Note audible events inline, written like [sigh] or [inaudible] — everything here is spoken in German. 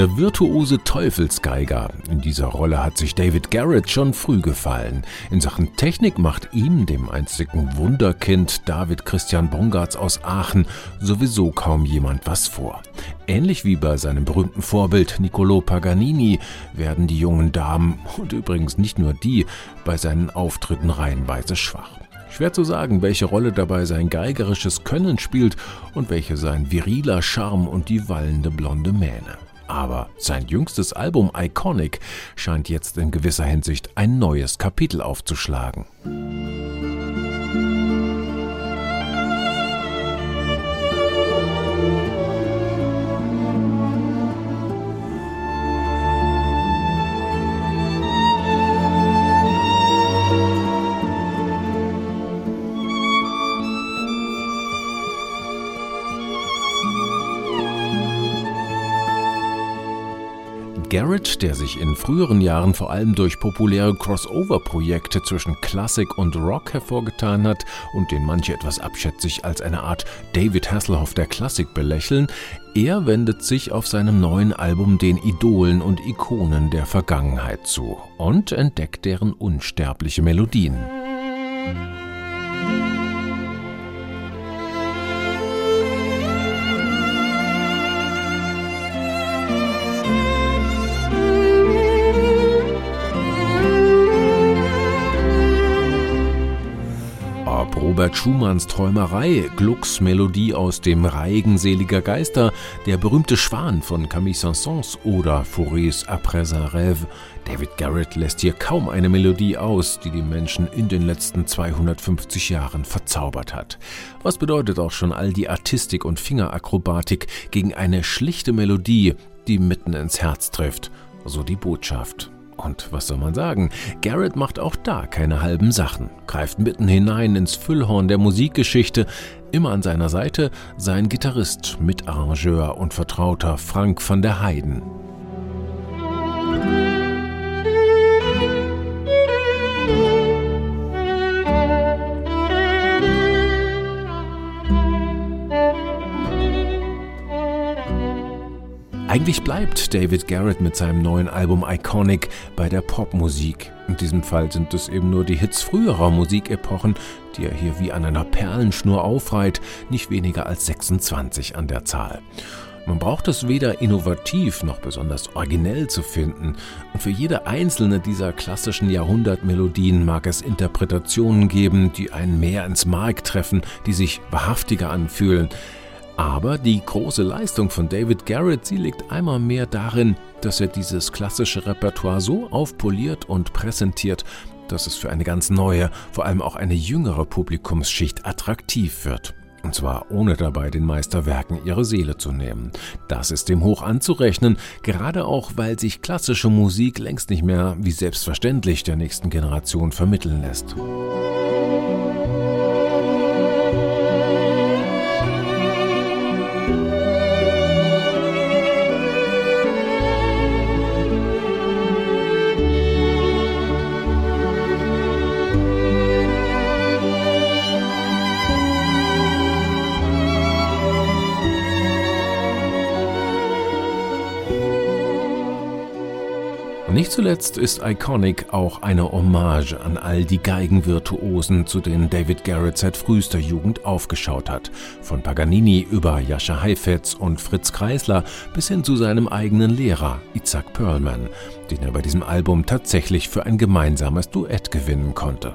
Der virtuose Teufelsgeiger. In dieser Rolle hat sich David Garrett schon früh gefallen. In Sachen Technik macht ihm, dem einzigen Wunderkind David Christian Bongartz aus Aachen, sowieso kaum jemand was vor. Ähnlich wie bei seinem berühmten Vorbild Niccolo Paganini werden die jungen Damen, [laughs] und übrigens nicht nur die, bei seinen Auftritten reihenweise schwach. Schwer zu sagen, welche Rolle dabei sein geigerisches Können spielt und welche sein viriler Charme und die wallende blonde Mähne. Aber sein jüngstes Album Iconic scheint jetzt in gewisser Hinsicht ein neues Kapitel aufzuschlagen. Garrett, der sich in früheren Jahren vor allem durch populäre Crossover-Projekte zwischen Klassik und Rock hervorgetan hat und den manche etwas abschätzig als eine Art David Hasselhoff der Klassik belächeln, er wendet sich auf seinem neuen Album den Idolen und Ikonen der Vergangenheit zu und entdeckt deren unsterbliche Melodien. Robert Schumanns Träumerei, Glucks Melodie aus dem Reigen seliger Geister, der berühmte Schwan von Camille Saint-Saëns oder Faurés Après un rêve. David Garrett lässt hier kaum eine Melodie aus, die die Menschen in den letzten 250 Jahren verzaubert hat. Was bedeutet auch schon all die Artistik und Fingerakrobatik gegen eine schlichte Melodie, die mitten ins Herz trifft? So die Botschaft. Und was soll man sagen? Garrett macht auch da keine halben Sachen, greift mitten hinein ins Füllhorn der Musikgeschichte, immer an seiner Seite sein Gitarrist, Mitarrangeur und Vertrauter Frank van der Heiden. Eigentlich bleibt David Garrett mit seinem neuen Album Iconic bei der Popmusik. In diesem Fall sind es eben nur die Hits früherer Musikepochen, die er hier wie an einer Perlenschnur aufreiht, nicht weniger als 26 an der Zahl. Man braucht es weder innovativ noch besonders originell zu finden. Und für jede einzelne dieser klassischen Jahrhundertmelodien mag es Interpretationen geben, die einen mehr ins Mark treffen, die sich wahrhaftiger anfühlen. Aber die große Leistung von David Garrett, sie liegt einmal mehr darin, dass er dieses klassische Repertoire so aufpoliert und präsentiert, dass es für eine ganz neue, vor allem auch eine jüngere Publikumsschicht attraktiv wird. Und zwar ohne dabei den Meisterwerken ihre Seele zu nehmen. Das ist dem hoch anzurechnen, gerade auch weil sich klassische Musik längst nicht mehr wie selbstverständlich der nächsten Generation vermitteln lässt. Nicht zuletzt ist Iconic auch eine Hommage an all die Geigenvirtuosen, zu denen David Garrett seit frühester Jugend aufgeschaut hat. Von Paganini über Jascha Heifetz und Fritz Kreisler bis hin zu seinem eigenen Lehrer, Isaac Perlman, den er bei diesem Album tatsächlich für ein gemeinsames Duett gewinnen konnte.